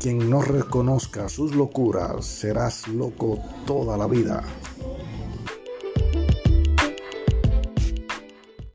Quien no reconozca sus locuras serás loco toda la vida.